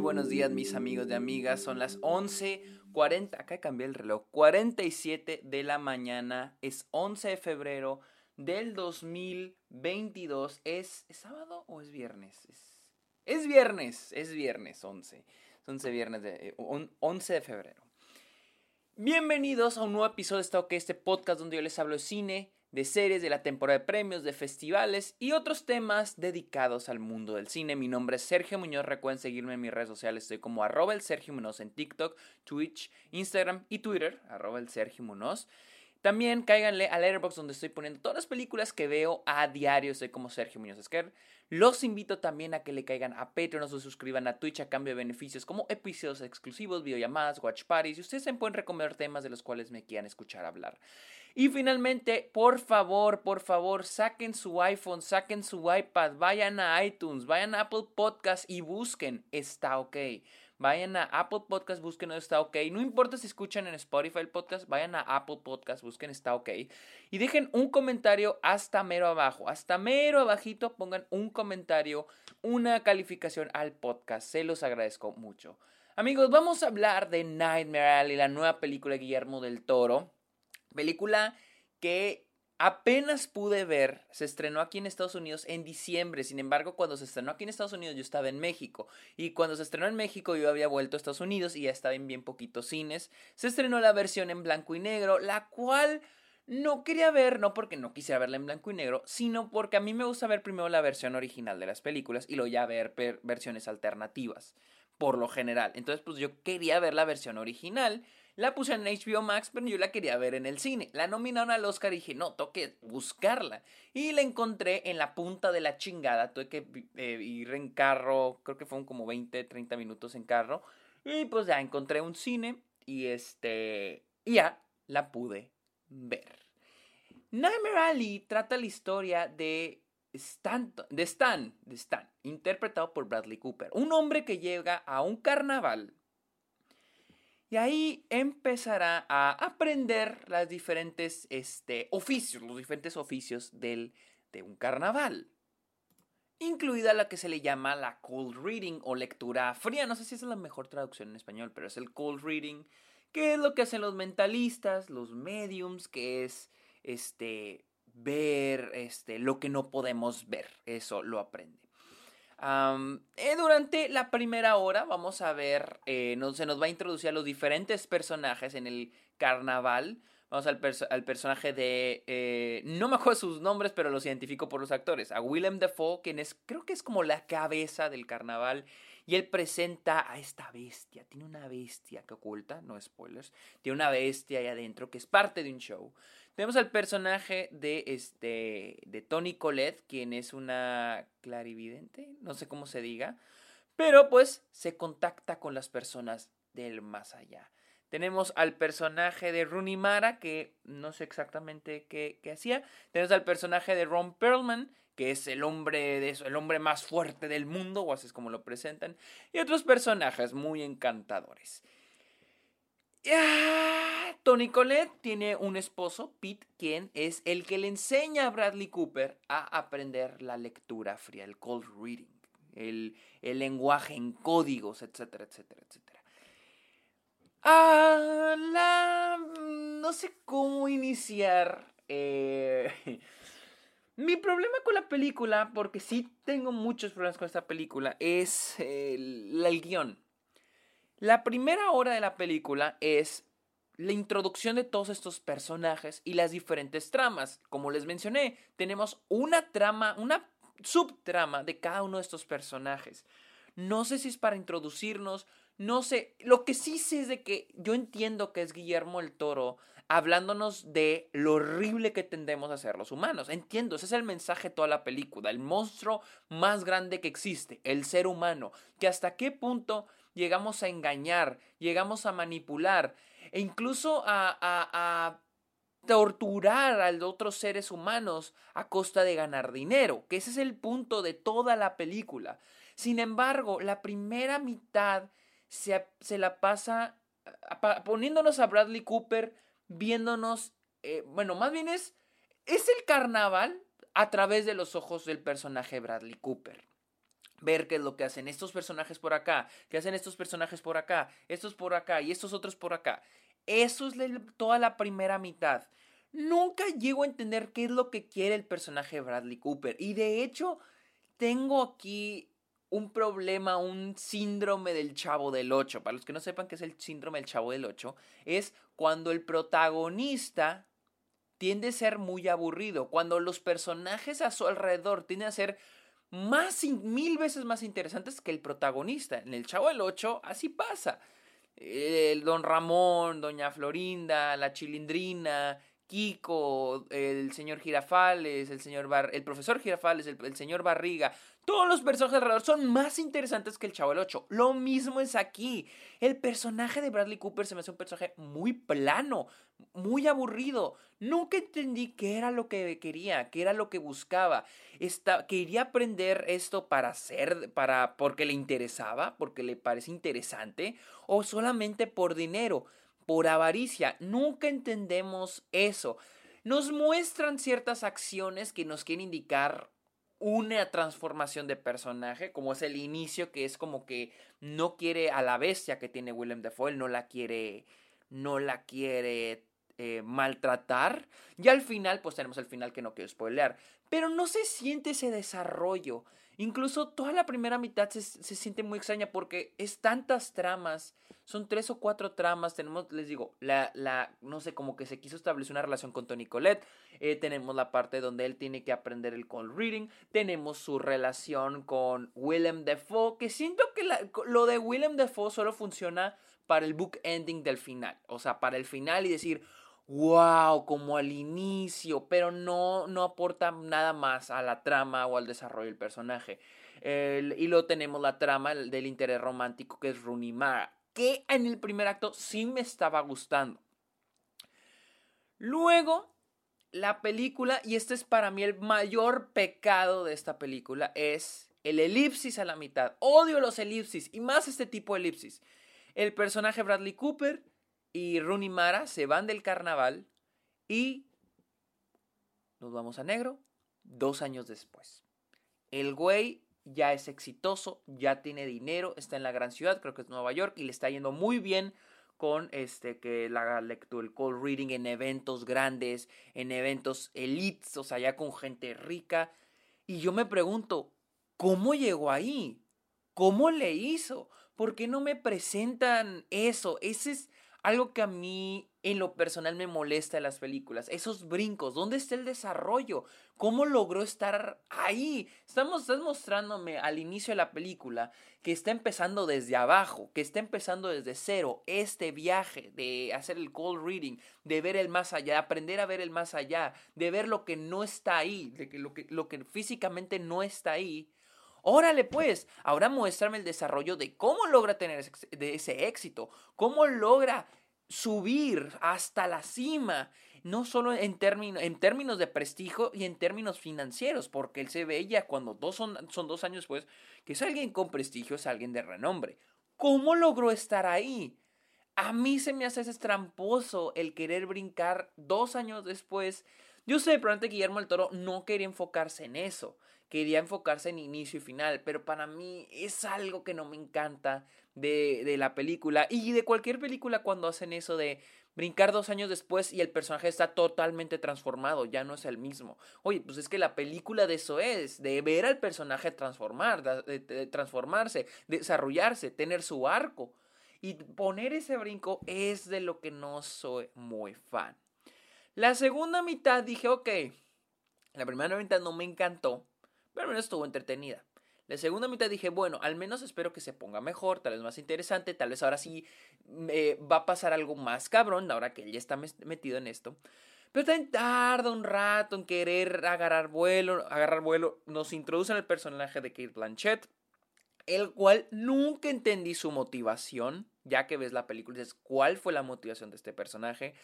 buenos días mis amigos y amigas. Son las 11.40, acá cambié el reloj, 47 de la mañana. Es 11 de febrero del 2022. ¿Es, sábado o es viernes? Es, viernes, es viernes 11. Es 11 viernes de, 11 eh, de febrero. Bienvenidos a un nuevo episodio de este podcast donde yo les hablo de cine, de series, de la temporada de premios, de festivales y otros temas dedicados al mundo del cine. Mi nombre es Sergio Muñoz, recuerden seguirme en mis redes sociales, estoy como el Sergio Muñoz en TikTok, Twitch, Instagram y Twitter, arroba el Sergio Muñoz. También cáiganle a Letterboxd donde estoy poniendo todas las películas que veo a diario. Soy como Sergio Muñoz Esquer. Los invito también a que le caigan a Patreon o se suscriban a Twitch a cambio de beneficios como episodios exclusivos, videollamadas, watch parties. Y ustedes se pueden recomendar temas de los cuales me quieran escuchar hablar. Y finalmente, por favor, por favor, saquen su iPhone, saquen su iPad, vayan a iTunes, vayan a Apple Podcast y busquen Está OK. Vayan a Apple Podcast, busquen Está OK. No importa si escuchan en Spotify el podcast, vayan a Apple Podcast, busquen Está OK. Y dejen un comentario hasta mero abajo. Hasta mero abajito pongan un comentario, una calificación al podcast. Se los agradezco mucho. Amigos, vamos a hablar de Nightmare Alley, la nueva película de Guillermo del Toro. Película que apenas pude ver, se estrenó aquí en Estados Unidos en diciembre, sin embargo cuando se estrenó aquí en Estados Unidos yo estaba en México y cuando se estrenó en México yo había vuelto a Estados Unidos y ya estaba en bien poquitos cines, se estrenó la versión en blanco y negro, la cual no quería ver, no porque no quisiera verla en blanco y negro, sino porque a mí me gusta ver primero la versión original de las películas y luego ya ver versiones alternativas, por lo general. Entonces pues yo quería ver la versión original la puse en HBO Max, pero yo la quería ver en el cine. La nominaron al Oscar y dije, no, toque buscarla. Y la encontré en la punta de la chingada. Tuve que eh, ir en carro, creo que fueron como 20, 30 minutos en carro. Y pues ya encontré un cine y este, y ya la pude ver. Nightmare Alley trata la historia de Stan, de Stan, de Stan, interpretado por Bradley Cooper, un hombre que llega a un carnaval y ahí empezará a aprender las diferentes este, oficios, los diferentes oficios del, de un carnaval. Incluida la que se le llama la cold reading o lectura fría. No sé si es la mejor traducción en español, pero es el cold reading, que es lo que hacen los mentalistas, los mediums, que es este ver este, lo que no podemos ver. Eso lo aprende. Eh, durante la primera hora vamos a ver, eh, se nos va a introducir a los diferentes personajes en el carnaval. Vamos al, al personaje de... Eh, no me acuerdo sus nombres, pero los identifico por los actores. A Willem Dafoe, quien es, creo que es como la cabeza del carnaval. Y él presenta a esta bestia. Tiene una bestia que oculta, no spoilers. Tiene una bestia ahí adentro que es parte de un show. Tenemos al personaje de, este, de Tony Colette, quien es una clarividente, no sé cómo se diga, pero pues se contacta con las personas del más allá. Tenemos al personaje de Rooney Mara, que no sé exactamente qué, hacía. Tenemos al personaje de Ron Perlman, que es el hombre, de eso, el hombre más fuerte del mundo, o así es como lo presentan. Y otros personajes muy encantadores. Tony Colette tiene un esposo, Pete, quien es el que le enseña a Bradley Cooper a aprender la lectura fría, el cold reading, el, lenguaje en códigos, etcétera, etcétera, etcétera. Ah, la, no sé cómo iniciar. Eh, mi problema con la película, porque sí tengo muchos problemas con esta película, es el, el guion. La primera hora de la película es la introducción de todos estos personajes y las diferentes tramas. Como les mencioné, tenemos una trama, una subtrama de cada uno de estos personajes. No sé si es para introducirnos, no sé. Lo que sí sé es de que yo entiendo que es Guillermo el Toro hablándonos de lo horrible que tendemos a ser los humanos. Entiendo, ese es el mensaje de toda la película. El monstruo más grande que existe, el ser humano. Que hasta qué punto llegamos a engañar, llegamos a manipular e incluso a, a, torturar a otros seres humanos a costa de ganar dinero, que ese es el punto de toda la película. Sin embargo, la primera mitad se, se la pasa poniéndonos a Bradley Cooper, viéndonos, eh, bueno, más bien es, es el carnaval a través de los ojos del personaje Bradley Cooper. ver qué es lo que hacen estos personajes por acá, qué hacen estos personajes por acá, estos por acá y estos otros por acá. Eso es toda la primera mitad. Nunca llego a entender qué es lo que quiere el personaje Bradley Cooper. Y de hecho, tengo aquí un problema, un síndrome del chavo del 8. Para los que no sepan qué es el síndrome del chavo del 8, es cuando el protagonista tiende a ser muy aburrido, cuando los personajes a su alrededor tienden a ser más mil veces más interesantes que el protagonista. En el Chavo del 8 así pasa. El Don Ramón, Doña Florinda, la Chilindrina, Kiko, el señor Girafales, el señor el profesor Girafales, el, señor Barriga, todos los personajes alrededor son más interesantes que el Chavo del 8. Lo mismo es aquí. El personaje de Bradley Cooper se me hace un personaje muy plano, muy aburrido. Nunca entendí qué era lo que quería, qué era lo que buscaba. quería aprender esto para hacer, para, porque le interesaba, porque le parece interesante, o solamente por dinero por avaricia. Nunca entendemos eso. Nos muestran ciertas acciones que nos quieren indicar una transformación de personaje, como es el inicio, que es como que no quiere a la bestia que tiene Willem Dafoe, él no la quiere, no la quiere eh, maltratar. Y al final, pues tenemos el final que no quiero spoilear. Pero no se siente ese desarrollo. Incluso toda la primera mitad se, siente muy extraña porque es tantas tramas, son tres o cuatro tramas, tenemos, les digo, la, la no sé, como que se quiso establecer una relación con Tony Colette, eh, tenemos la parte donde él tiene que aprender el call reading, tenemos su relación con Willem Dafoe, que siento que lo de Willem Dafoe solo funciona para el book ending del final, o sea, para el final y decir, wow, como al inicio, pero no, no aporta nada más a la trama o al desarrollo del personaje. y luego tenemos la trama del interés romántico que es Runimara, que en el primer acto sí me estaba gustando. Luego, la película, y este es para mí el mayor pecado de esta película, es el elipsis a la mitad. Odio los elipsis y más este tipo de elipsis. El personaje Bradley Cooper y Rooney Mara se van del carnaval y nos vamos a negro dos años después. El güey ya es exitoso, ya tiene dinero, está en la gran ciudad, creo que es Nueva York, y le está yendo muy bien con este que la lectura, el call reading en eventos grandes, en eventos elites, o sea, ya con gente rica. Y yo me pregunto, ¿cómo llegó ahí? ¿Cómo le hizo? ¿Por qué no me presentan eso? Ese es algo que a mí en lo personal me molesta en las películas, esos brincos, ¿dónde está el desarrollo? ¿Cómo logró estar ahí? Estamos, estás mostrándome al inicio de la película que está empezando desde abajo, que está empezando desde cero este viaje de hacer el cold reading, de ver el más allá, de aprender a ver el más allá, de ver lo que no está ahí, de que lo que, lo que físicamente no está ahí. Órale pues, ahora muéstrame el desarrollo de cómo logra tener ese, de ese éxito, cómo logra subir hasta la cima, no solo en, en términos de prestigio y en términos financieros, porque él se veía cuando dos son, son dos años después que es alguien con prestigio, es alguien de renombre. ¿Cómo logró estar ahí? A mí se me hace ese tramposo el querer brincar dos años después. Yo sé, probablemente Guillermo el Toro no quería enfocarse en eso quería enfocarse en inicio y final, pero para mí es algo que no me encanta de, de, la película y de cualquier película cuando hacen eso de brincar dos años después y el personaje está totalmente transformado, ya no es el mismo. Oye, pues es que la película de eso es, de ver al personaje transformar, transformarse, desarrollarse, tener su arco. Y poner ese brinco es de lo que no soy muy fan. La segunda mitad dije, ok, la primera mitad no me encantó, pero al menos estuvo entretenida. La segunda mitad dije, bueno, al menos espero que se ponga mejor, tal vez más interesante, tal vez ahora sí eh, va a pasar algo más cabrón, ahora que él ya está metido en esto. Pero también tarda un rato en querer agarrar vuelo, agarrar vuelo. Nos introducen el personaje de Kate Blanchett, el cual nunca entendí su motivación, ya que ves la película y dices, ¿cuál fue la motivación de este personaje?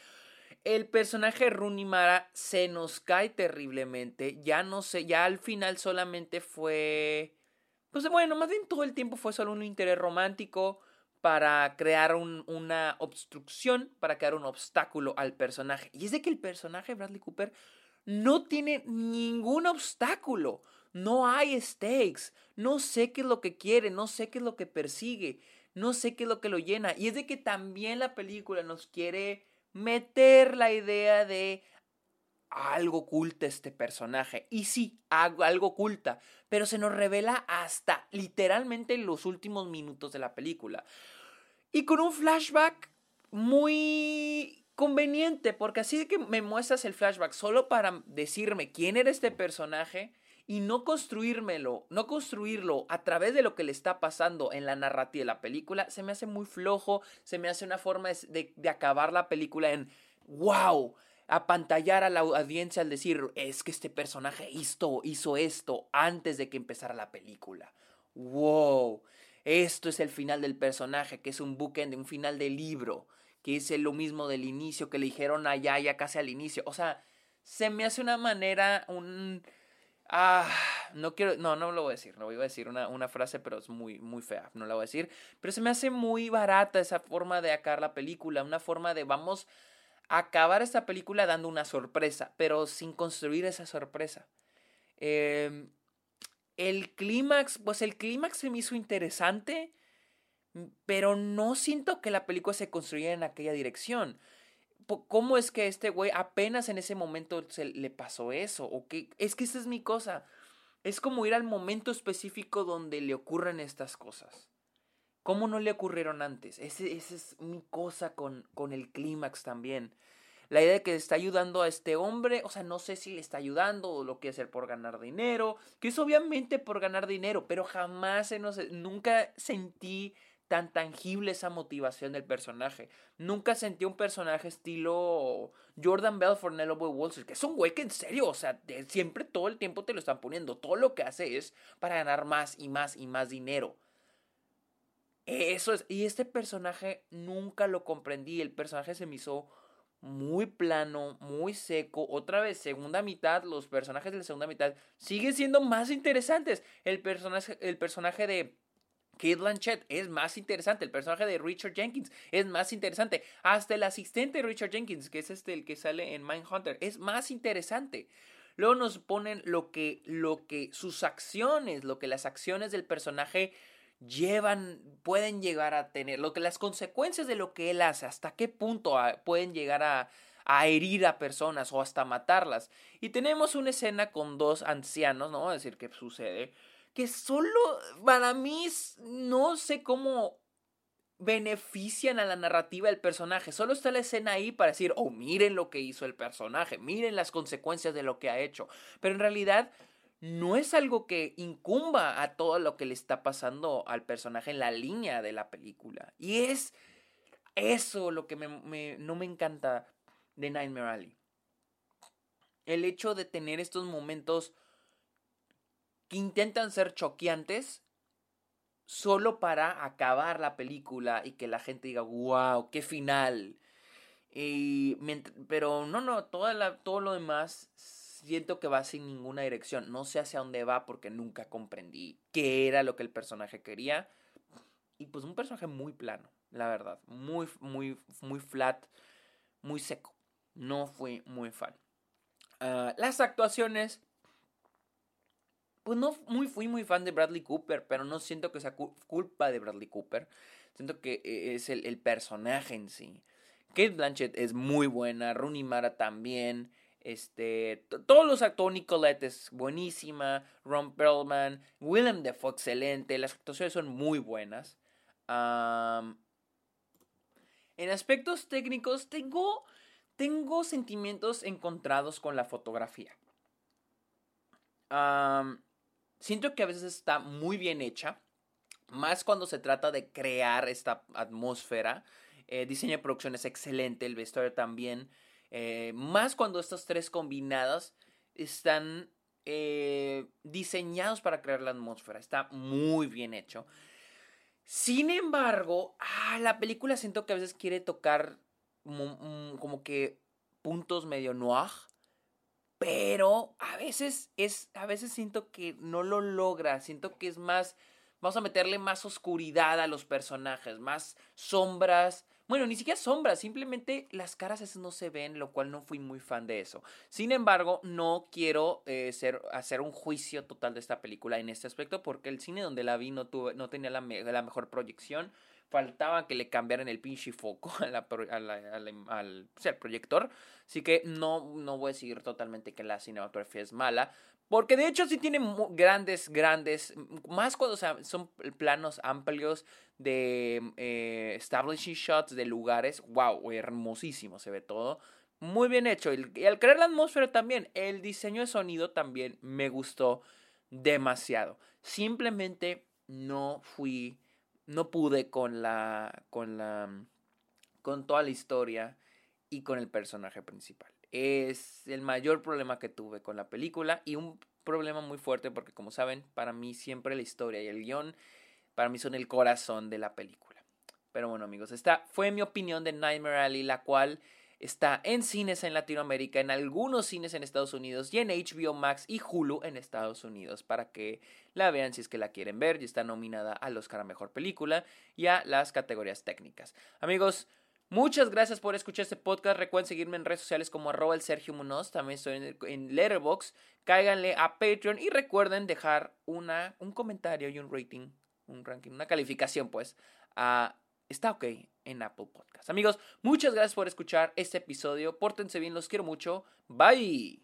El personaje Runimara se nos cae terriblemente. Ya no sé, ya al final solamente fue. Pues bueno, más bien todo el tiempo fue solo un interés romántico para crear una obstrucción, para crear un obstáculo al personaje. Y es de que el personaje Bradley Cooper no tiene ningún obstáculo. no hay stakes, no sé qué es lo que quiere, no sé qué es lo que persigue, no sé qué es lo que lo llena. Y es de que también la película nos quiere meter la idea de algo oculta este personaje. Y sí, algo oculta, pero se nos revela hasta literalmente en los últimos minutos de la película. Y con un flashback muy conveniente, porque así que me muestras el flashback solo para decirme quién era este personaje y no construírmelo, no construirlo a través de lo que le está pasando en la narrativa de la película, se me hace muy flojo, se me hace una forma de, de acabar la película en wow, apantallar a la audiencia al decir, es que este personaje hizo, hizo esto antes de que empezara la película. Wow, esto es el final del personaje, que es un bookend, un final del libro, que es lo mismo del inicio que le dijeron allá ya casi al inicio. O sea, se me hace una manera, un... Ah, no quiero, no, no lo voy a decir, no voy a decir una, una, frase, pero es muy, muy fea, no la voy a decir, pero se me hace muy barata esa forma de acabar la película, una forma de vamos acabar esta película dando una sorpresa, pero sin construir esa sorpresa. Em, el clímax, pues el clímax se me hizo interesante, pero no siento que la película se construyera en aquella dirección. ¿Cómo es que este güey apenas en ese momento se le pasó eso? ¿O qué? Es que esa es mi cosa. Es como ir al momento específico donde le ocurren estas cosas. ¿Cómo no le ocurrieron antes? Esa es mi cosa con, con el clímax también. La idea de que está ayudando a este hombre, o sea, no sé si le está ayudando o lo quiere hacer por ganar dinero, que es obviamente por ganar dinero, pero jamás, se nos, nunca sentí tan tangible esa motivación del personaje. Nunca sentí un personaje estilo Jordan Belfort en el Street, que es un güey que en serio, o sea, siempre todo el tiempo te lo están poniendo. Todo lo que hace es para ganar más y más y más dinero. Eso es. Y este personaje nunca lo comprendí. El personaje se me hizo muy plano, muy seco. Otra vez, segunda mitad, los personajes de la segunda mitad siguen siendo más interesantes. El personaje, el personaje de Kate Blanchett es más interesante. El personaje de Richard Jenkins es más interesante. Hasta el asistente de Richard Jenkins, que es este el que sale en Mindhunter, es más interesante. Luego nos ponen lo que, lo que sus acciones, lo que las acciones del personaje llevan, pueden llegar a tener, lo que las consecuencias de lo que él hace, hasta qué punto pueden llegar a, herir a personas o hasta matarlas. Y tenemos una escena con dos ancianos, no voy a decir qué sucede, que solo para mí no sé cómo benefician a la narrativa del personaje. Solo está la escena ahí para decir, oh, miren lo que hizo el personaje, miren las consecuencias de lo que ha hecho. Pero en realidad no es algo que incumba a todo lo que le está pasando al personaje en la línea de la película. Y es eso lo que no me encanta de Nightmare Alley. El hecho de tener estos momentos que intentan ser choqueantes solo para acabar la película y que la gente diga, wow, qué final. Y, pero no, no, toda todo lo demás siento que va sin ninguna dirección. No sé hacia dónde va porque nunca comprendí qué era lo que el personaje quería. Y pues un personaje muy plano, la verdad. Muy, muy, muy flat, muy seco. No fui muy fan. Ah, las actuaciones. Pues no muy, fui muy fan de Bradley Cooper, pero no siento que sea culpa de Bradley Cooper. Siento que eh, es el, personaje en sí. Kate Blanchett es muy buena, Rooney Mara también. Este, todos los actores, Nicolette es buenísima, Ron Perlman, Willem Dafoe excelente, las actuaciones son muy buenas. en aspectos técnicos tengo, tengo sentimientos encontrados con la fotografía. Siento que a veces está muy bien hecha, más cuando se trata de crear esta atmósfera. Eh, diseño de producción es excelente, el vestuario también. Eh, más cuando estos tres combinados están eh, diseñados para crear la atmósfera. Está muy bien hecho. Sin embargo, ah, la película siento que a veces quiere tocar mm, como, que puntos medio noir. Pero a veces es. A veces siento que no lo logra. Siento que es más. Vamos a meterle más oscuridad a los personajes. Más sombras Bueno, ni siquiera sombras, simplemente las caras no se ven, lo cual no fui muy fan de eso. Sin embargo, no quiero eh, ser, hacer un juicio total de esta película en este aspecto porque el cine donde la vi no, tuve, no tenía la mejor proyección faltaba que le cambiaran el pinche foco al, proyector. Así que no, no voy a decir totalmente que la cinematografía es mala. Porque de hecho sí tiene grandes, grandes, más cuando son planos amplios de eh, establishing shots de lugares. ¡Wow! Hermosísimo se ve todo. Muy bien hecho. Y al crear la atmósfera también. El diseño de sonido también me gustó demasiado. Simplemente no fui no pude con la, con la, con toda la historia y con el personaje principal. Es el mayor problema que tuve con la película y un problema muy fuerte porque como saben, para mí siempre la historia y el guion, para mí son el corazón de la película. Pero bueno amigos, esta fue mi opinión de Nightmare Alley, la cual Está en cines en Latinoamérica, en algunos cines en Estados Unidos y en HBO Max y Hulu en Estados Unidos para que la vean si es que la quieren ver. Y está nominada al Oscar a Mejor Película y a las categorías técnicas. Amigos, Muchas gracias por escuchar este podcast. Recuerden seguirme en redes sociales como arroba el Sergio Munoz. También estoy en, Letterboxd. Cáiganle a Patreon y recuerden dejar una, un comentario y un rating, un ranking, una calificación pues a Está ok en Apple Podcast. Amigos, muchas gracias por escuchar este episodio. Pórtense bien, los quiero mucho. Bye.